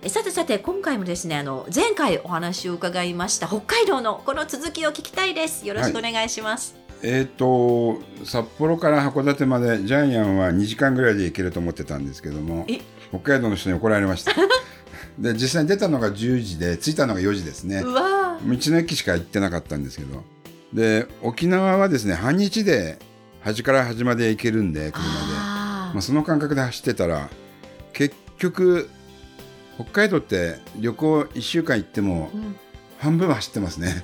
えさてさて今回もですねあの前回お話を伺いました北海道のこの続きを聞きたいです。よろしくお願いします、えっ、と札幌から函館までジャイアンは2時間ぐらいで行けると思ってたんですけどもえ、北海道の人に怒られました。で実際に出たのが10時で着いたのが4時ですね。道の駅しか行ってなかったんですけど、で沖縄はですね半日で端から端まで行けるんで車で、あまあその感覚で走ってたら結局北海道って旅行1週間行っても半分は走ってますね。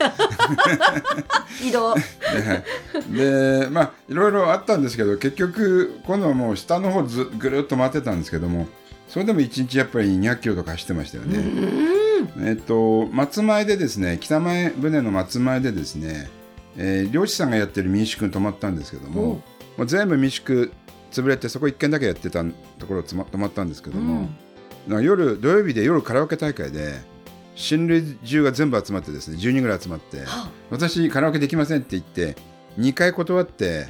移動。ででまあいろいろあったんですけど結局今度はもう下の方ずぐるっと回ってたんですけどもそれでも1日やっぱり200キロとか走ってましたようね。ん。えっと松前でですね北前船の松前でですね、えー漁師さんがやってる民宿に泊まったんですけどもおもう全部民宿潰れてそこ1軒だけやってたところ泊まったんですけども、なんか夜土曜日で夜カラオケ大会で親類中が全部集まってですね10人ぐらい集まって。は私カラオケできませんって言って2回断って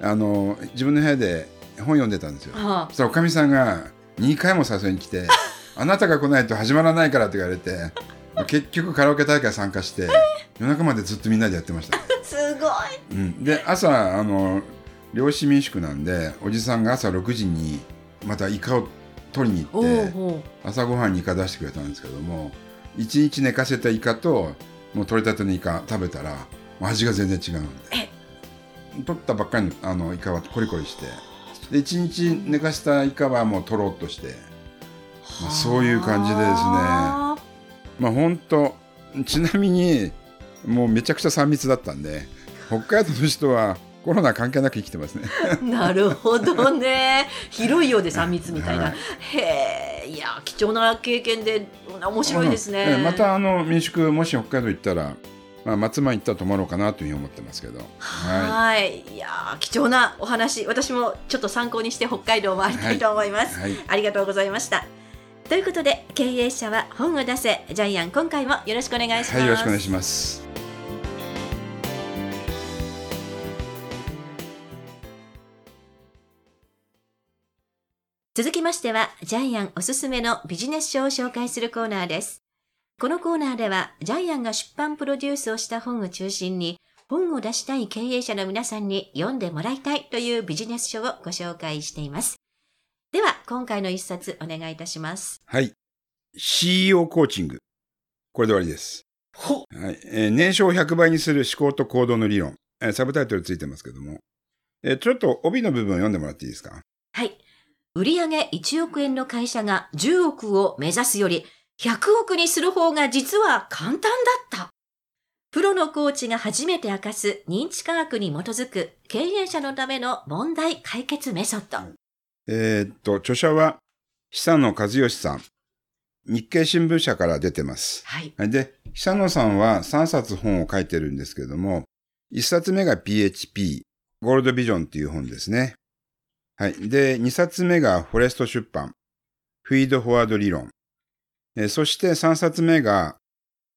あの自分の部屋で本読んでたんですよ。そしたらおかみさんが2回も誘いに来て「あなたが来ないと始まらないから」って言われて結局カラオケ大会参加して 夜中までずっとみんなでやってました、あすごい。うん、で朝あの漁師民宿なんでおじさんが朝6時にまたイカを取りに行おって朝ごはんにイカ出してくれたんですけども1日寝かせたイカともう取れたてのイカ食べたら味が全然違うんで。取ったばっかりのあのイカはコリコリしてで1日寝かせたイカはもうとろっとして、まあ、そういう感じでですね。はまあ本当ちなみにもうめちゃくちゃ3密だったんで北海道の人はコロナ関係なく生きてますね。あ なるほどね。広いようで3密みたいな、はい。へえいや貴重な経験で面白いですね、うんまたあの民宿もし北海道行ったら、まあ、松前行ったら泊まろうかなというふうに思ってますけど。ははい。いやー貴重なお話。私もちょっと参考にして北海道を回りたいと思います、はい。ありがとうございました。ということで経営者は本を出せ。ジャイアン今回もよろしくお願いします、はい、よろしくお願いします。続きましてはジャイアンおすすめのビジネス書を紹介するコーナーですこのコーナーではジャイアンが出版プロデュースをした本を中心に本を出したい経営者の皆さんに読んでもらいたいというビジネス書をご紹介していますでは今回の一冊お願いいたしますはい。CEO コーチング。これで終わりです。ほはい。えー年商を100倍にする思考と行動の理論。えーサブタイトルついてますけども。えーちょっと帯の部分を読んでもらっていいですか？はい。売上1億円の会社が10億を目指すより100億にする方が実は簡単だった。プロのコーチが初めて明かす認知科学に基づく経営者のための問題解決メソッド。えーっと、著者は久野和義さん。日経新聞社から出てます。はい。はいで、久野さんは3冊本を書いてるんですけれども、1冊目が PHP、ゴールドビジョンっていう本ですね。はい。で、2冊目がフォレスト出版、フィードフォワード理論。えーそして3冊目が、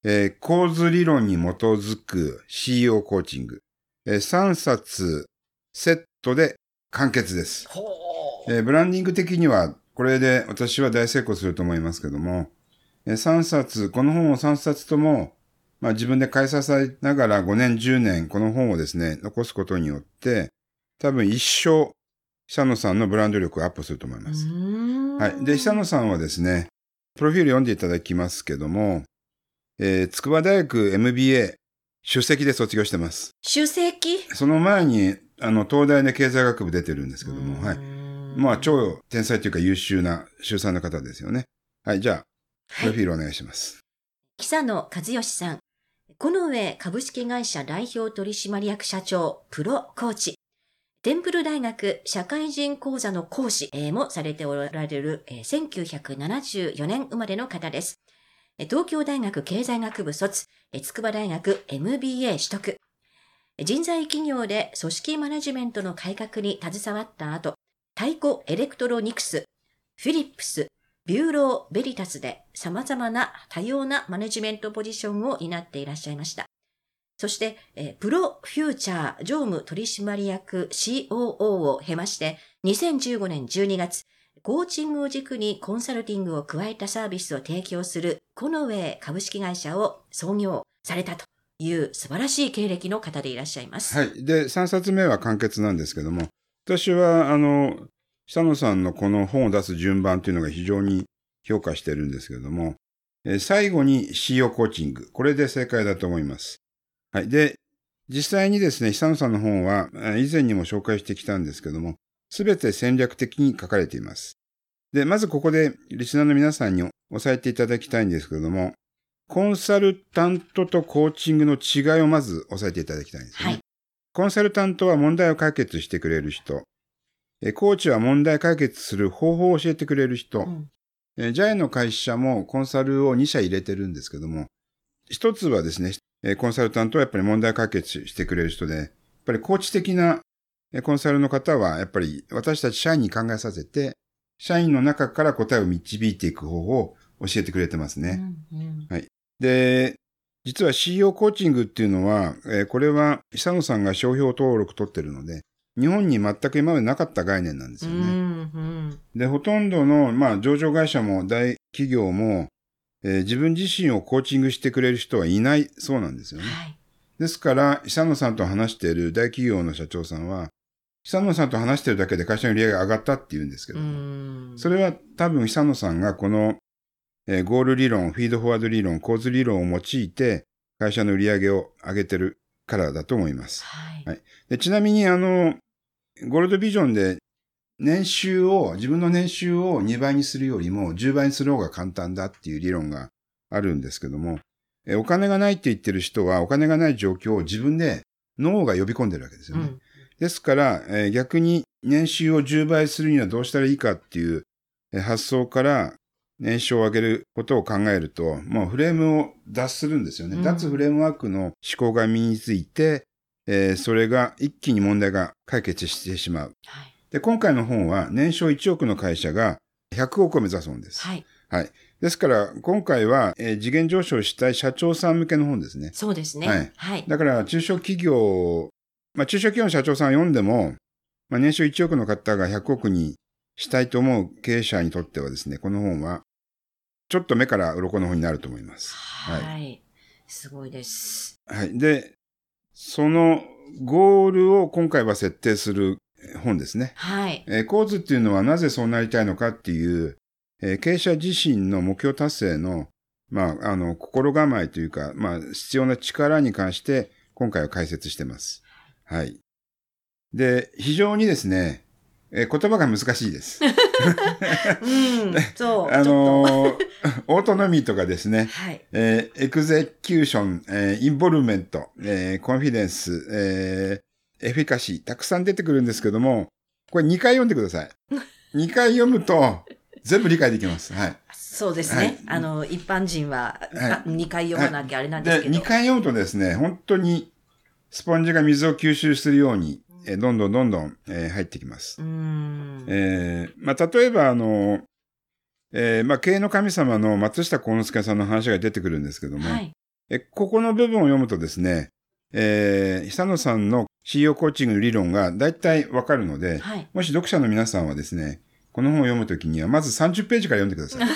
えー構図理論に基づく CEO コーチング。え3冊セットで完結です。ほえーブランディング的には、これで私は大成功すると思いますけども、えー3冊、この本を3冊とも、まあ自分で買い支えながら5年、10年、この本をですね、残すことによって、多分一生、久野さんのブランド力をアップすると思います。は。はいで、久野さんはですね、プロフィール読んでいただきますけども、えー筑波大学 MBA 出席で卒業してます。主席？その前に、あの、東大で経済学部出てるんですけども、はい。まあ、超天才というか優秀な秀才の方ですよね。はい、じゃあ、プロフィールお願いします。久野和義さん。コノウェイ株式会社代表取締役社長、プロコーチ。テンプル大学社会人講座の講師もされておられる、1974年生まれの方です。東京大学経済学部卒、筑波大学 MBA 取得。人材企業で組織マネジメントの改革に携わった後、タイコエレクトロニクス、フィリップス、ビューロー・ベリタスで様々な多様なマネジメントポジションを担っていらっしゃいました。そして、プロフューチャー常務取締役 COO を経まして、2015年12月、コーチングを軸にコンサルティングを加えたサービスを提供するコノウェイ株式会社を創業されたという素晴らしい経歴の方でいらっしゃいます。はい。で、3冊目は完結なんですけども、私は、あの、久野さんのこの本を出す順番というのが非常に評価してるんですけども、最後に CO コーチング。これで正解だと思います。はい。で、実際にですね、久野さんの本は、えー以前にも紹介してきたんですけども、すべて戦略的に書かれています。で、まずここで、リスナーの皆さんに押さえていただきたいんですけれども、コンサルタントとコーチングの違いをまず押さえていただきたいんですね。はい。コンサルタントは問題を解決してくれる人。えコーチは問題解決する方法を教えてくれる人。うんえジャイの会社もコンサルを2社入れてるんですけども、一つはですね、えコンサルタントはやっぱり問題解決してくれる人で、やっぱりコーチ的なえコンサルの方は、やっぱり私たち社員に考えさせて、社員の中から答えを導いていく方法を教えてくれてますね。うんうんで、実は CEO コーチングっていうのは、えーこれは久野さんが商標登録取ってるので、日本に全く今までなかった概念なんですよね。うんうんで、ほとんどの、まあ、上場会社も大企業も、えー自分自身をコーチングしてくれる人はいないそうなんですよね。はい。ですから、久野さんと話している大企業の社長さんは、久野さんと話してるだけで会社の売り上げが上がったって言うんですけうども、んそれは多分久野さんがこの、えーゴール理論、フィードフォワード理論、構図理論を用いて会社の売り上げを上げてるからだと思います。はい。はいでちなみにあの、ゴールドビジョンで年収を、自分の年収を2倍にするよりも10倍にする方が簡単だっていう理論があるんですけども、えお金がないって言ってる人はお金がない状況を自分で脳が呼び込んでるわけですよね。うんですから、えー逆に年収を10倍するにはどうしたらいいかっていうえー発想から年収を上げることを考えると、もうフレームを脱するんですよね。うん脱フレームワークの思考が身について、えーそれが一気に問題が解決してしまう。はい。で、今回の本は年商1億の会社が100億を目指す本です。はい。はい。ですから、今回は、えー次元上昇したい社長さん向けの本ですね。そうですね。はいはい。だから、中小企業、まあ、中小企業の社長さんを読んでも、まあ、年収1億の方が100億にしたいと思う経営者にとってはですね、この本は、ちょっと目から鱗の本になると思います。はい。はいすごいです。はい。で、そのゴールを今回は設定する本ですね。はい。えー構図っていうのはなぜそうなりたいのかっていう、えー経営者自身の目標達成の、まあ、あの、心構えというか、まあ、必要な力に関して、今回は解説してます。はい。で、非常にですね、えー言葉が難しいです。うん。そう。あのー オートノミーとかですねと。、はい。えーエクゼキューション、えーインボルメント、えーコンフィデンス、えーエフィカシー、たくさん出てくるんですけども、これ2回読んでください。2回読むと、全部理解できます。はい。そうですはいね。あの、一般人は、はいあ2回読まなきゃあれなんですで、けど。2回読むとですね、本当にスポンジが水を吸収するように、えーどんどんどんどん、えー入ってきます。うーん。えーまあ、例えば、あの、えーまあ、経営の神様の松下幸之助さんの話が出てくるんですけども、はい。えここの部分を読むとですね、えー久野さんの CEO コーチングの理論が大体わかるので、はい。もし読者の皆さんはですね、この本を読むときには、まず30ページから読んでください。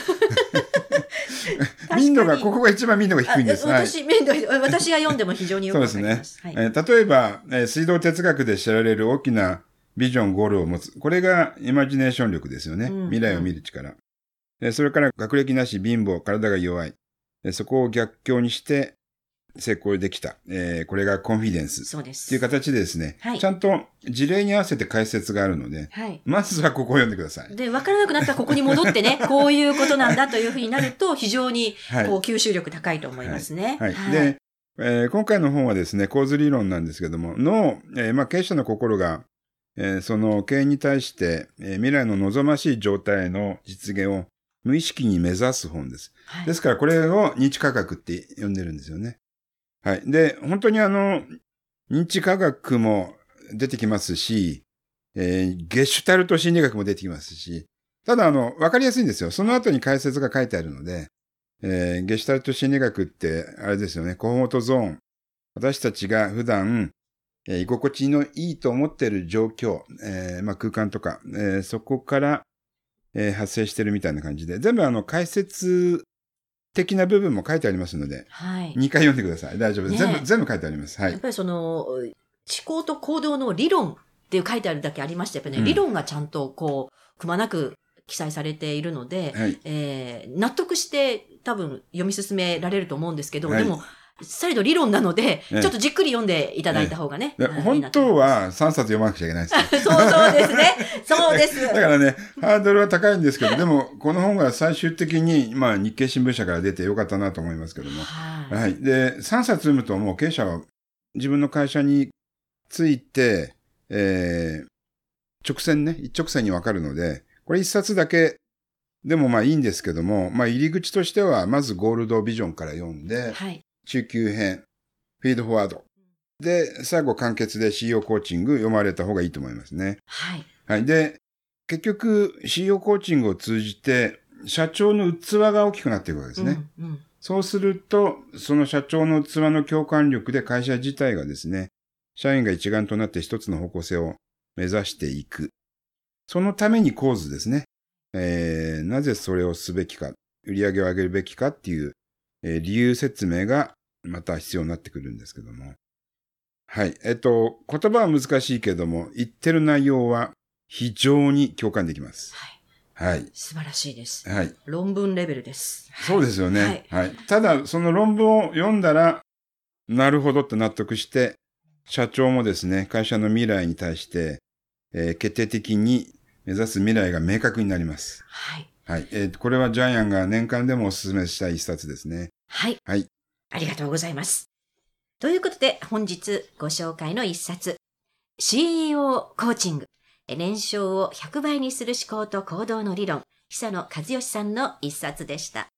民度が、ここが一番民度が低いんです。私、面倒い私が読んでも非常によくわかります。はい。えー例えば、えー水道哲学で知られる大きなビジョン、ゴールを持つ。これがイマジネーション力ですよね。うん未来を見る力。えーそれから学歴なし、貧乏、体が弱い。えーそこを逆境にして成功できた。えーこれがコンフィデンス。そうです。っていう形でですね、はいちゃんと事例に合わせて解説があるので、はい。まずはここを読んでください。で、分からなくなったらここに戻ってね、こういうことなんだというふうになると、非常に、はいこう、吸収力高いと思いますね。はい。で、えー今回の本はですね、構図理論なんですけども、の、えーまあ、経営者の心が、えーその経営に対して、えー未来の望ましい状態の実現を無意識に目指す本です。はいですからこれを認知科学って呼んでるんですよね。はい。で、本当にあの、認知科学も出てきますし、えーゲシュタルト心理学も出てきますし、ただあの、わかりやすいんですよ。その後に解説が書いてあるので、えーゲシュタルト心理学って、あれですよね、コンフォートゾーン。私たちが普段、えー居心地のいいと思っている状況、えーまあ、空間とか、えーそこから、えー発生してるみたいな感じで、全部あの解説的な部分も書いてありますので、はい。2回読んでください。大丈夫です。ね全部、全部書いてあります。はい。やっぱりその、思考と行動の理論っていう書いてあるだけありまして、やっぱりね、うん理論がちゃんとこう、くまなく記載されているので、はい。えー納得して多分読み進められると思うんですけど、はいでも、再度理論なので、ちょっとじっくり読んでいただいた方がね。本当は3冊読まなくちゃいけないです。そうそうですね。そうです。だからね、ハードルは高いんですけど、でも、この本が最終的に、まあ、日経新聞社から出てよかったなと思いますけども。はい。はい。で、3冊読むともう経営者は自分の会社について、えー、直線ね、一直線にわかるので、これ1冊だけでもまあいいんですけども、まあ入り口としては、まずゴールドビジョンから読んで、はい。中級編、フィードフォワード。で、最後簡潔で CEO コーチング読まれた方がいいと思いますね。はい。はい。で、結局 CEO コーチングを通じて、社長の器が大きくなっていくわけですね。うんうんそうすると、その社長の器の共感力で会社自体がですね、社員が一丸となって一つの方向性を目指していく。そのために構図ですね。えーなぜそれをすべきか、売り上げを上げるべきかっていう、えー理由説明がまた必要になってくるんですけども。はい。えっと、言葉は難しいけども、言ってる内容は非常に共感できます。はい。はい。素晴らしいです。はい。論文レベルです。そうですよね。はいはい。ただ、その論文を読んだら、なるほどって納得して、社長もですね、会社の未来に対して、えー決定的に目指す未来が明確になります。はい。はい。えーこれはジャイアンが年間でもお勧めしたい一冊ですね。はい。はい。ありがとうございます。ということで、本日ご紹介の一冊、CEO コーチング、年商を100倍にする思考と行動の理論、久野和義さんの一冊でした。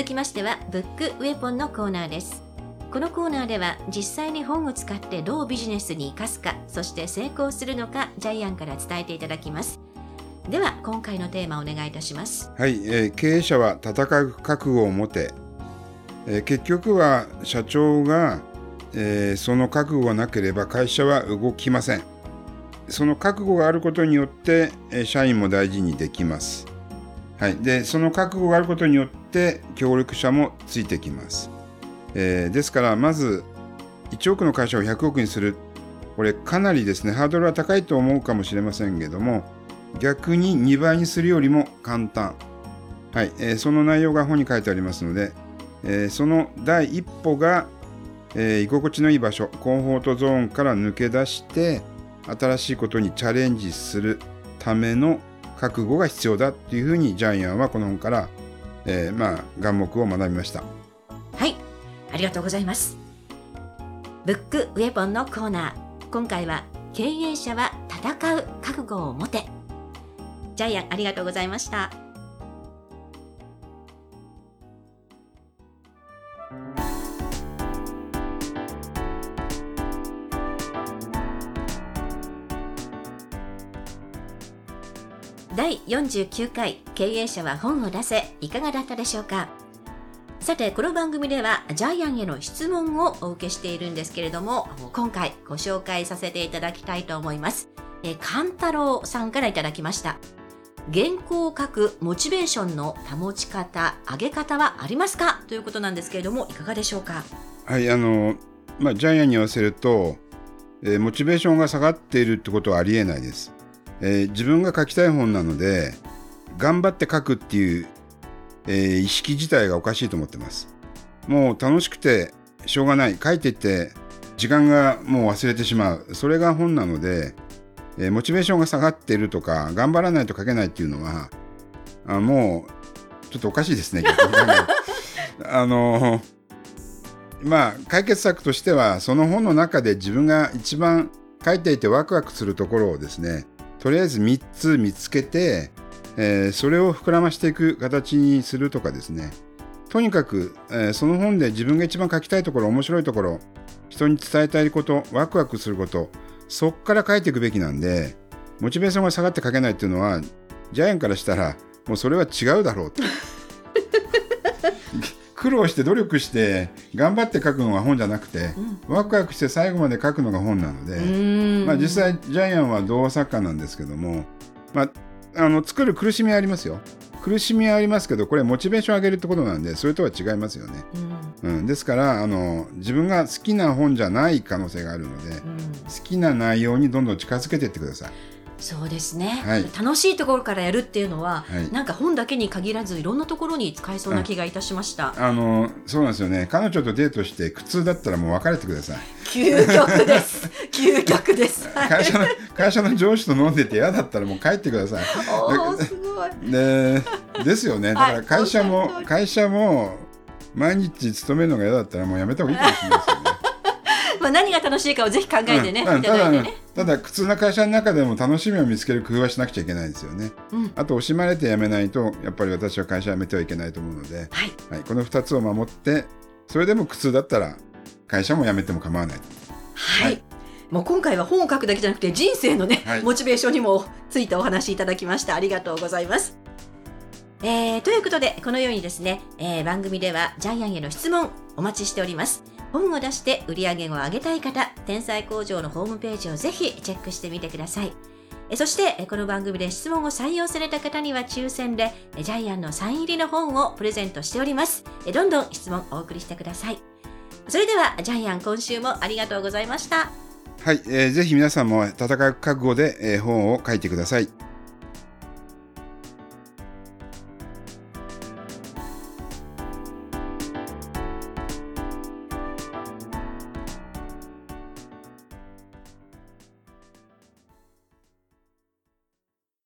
続きましては、ブックウェポンのコーナーです。このコーナーでは実際に本を使ってどうビジネスに生かすかそして成功するのかジャイアンから伝えていただきますでは今回のテーマお願いいたしますはい。えー経営者は戦う覚悟を持て。えー結局は社長が、えーその覚悟がなければ会社は動きません。その覚悟があることによって、え社員も大事にできます。はい。で、その覚悟があることによって、協力者もついてきます。えーですから、まず、1億の会社を100億にする。これ、かなりですね、ハードルは高いと思うかもしれませんけども、逆に2倍にするよりも簡単。はい。えーその内容が本に書いてありますので、えーその第一歩が、えー居心地のいい場所、コンフォートゾーンから抜け出して、新しいことにチャレンジするための覚悟が必要だっていうふうにジャイアンはこの本から、えーまあ、眼目を学びました。はい。ありがとうございます。ブックウェポンのコーナー。今回は経営者は戦う覚悟を持て。ジャイアンありがとうございました。第49回経営者は本を出せいかがだったでしょうか？さてこの番組ではジャイアンへの質問をお受けしているんですけれども今回ご紹介させていただきたいと思います。えーカンタロウさんからいただきました。原稿を書くモチベーションの保ち方上げ方はありますか？ということなんですけれどもいかがでしょうか？はい、あの、まあ、ジャイアンに言わせると、えーモチベーションが下がっているってことはありえないです。えー自分が書きたい本なので、頑張って書くっていう、えー意識自体がおかしいと思ってます。もう楽しくてしょうがない。書いてて、時間がもう忘れてしまう。それが本なので、えーモチベーションが下がっているとか、頑張らないと書けないっていうのは、あもう、ちょっとおかしいですね。あのまあ解決策としてはその本の中で自分が一番書いていてワクワクするところをですねとりあえず3つ見つけて、えーそれを膨らましていく形にするとかですね。とにかく、えーその本で自分が一番書きたいところ面白いところ人に伝えたいことワクワクすることそっから書いていくべきなんでモチベーションが下がって書けないっていうのはジャイアンからしたらもうそれは違うだろうと。苦労して努力して頑張って書くのが本じゃなくて、ワクワクして最後まで書くのが本なので、うん。まあ、実際ジャイアンは童話作家なんですけども、まあ、あの作る苦しみはありますよ。苦しみはありますけどこれモチベーション上げるってことなんでそれとは違いますよね、うん。うん、ですからあの自分が好きな本じゃない可能性があるので、うん。好きな内容にどんどん近づけていってくださいそうですね、はい。楽しいところからやるっていうのは、はい。なんか本だけに限らずいろんなところに使えそうな気がいたしました、あのそうなんですよね。彼女とデートして苦痛だったらもう別れてください。究極です。究極です。はい。会社の会社の上司と飲んでて嫌だったらもう帰ってください。おーすごい。でですよね。だから会社も、会社も毎日勤めるのが嫌だったらもうやめた方がいいかもしれないですよね。まあ何が楽しいかをぜひ考えてね、うん。うんいただいてねただ苦痛な会社の中でも楽しみを見つける工夫はしなくちゃいけないですよね。うん。あと惜しまれて辞めないとやっぱり私は会社辞めてはいけないと思うので、はい。はい、この2つを守ってそれでも苦痛だったら会社も辞めても構わないはい、はい。もう今回は本を書くだけじゃなくて人生のね、はい。モチベーションにもついてお話いただきました。ありがとうございます。えーということでこのようにですね、えー番組ではジャイアンへの質問お待ちしております本を出して売り上げを上げたい方天才工場のホームページをぜひチェックしてみてください。そしてこの番組で質問を採用された方には抽選でジャイアンのサイン入りの本をプレゼントしております。どんどん質問お送りしてください。それではジャイアン今週もありがとうございました。はい、えーぜひ皆さんも戦う覚悟で、えー本を書いてください。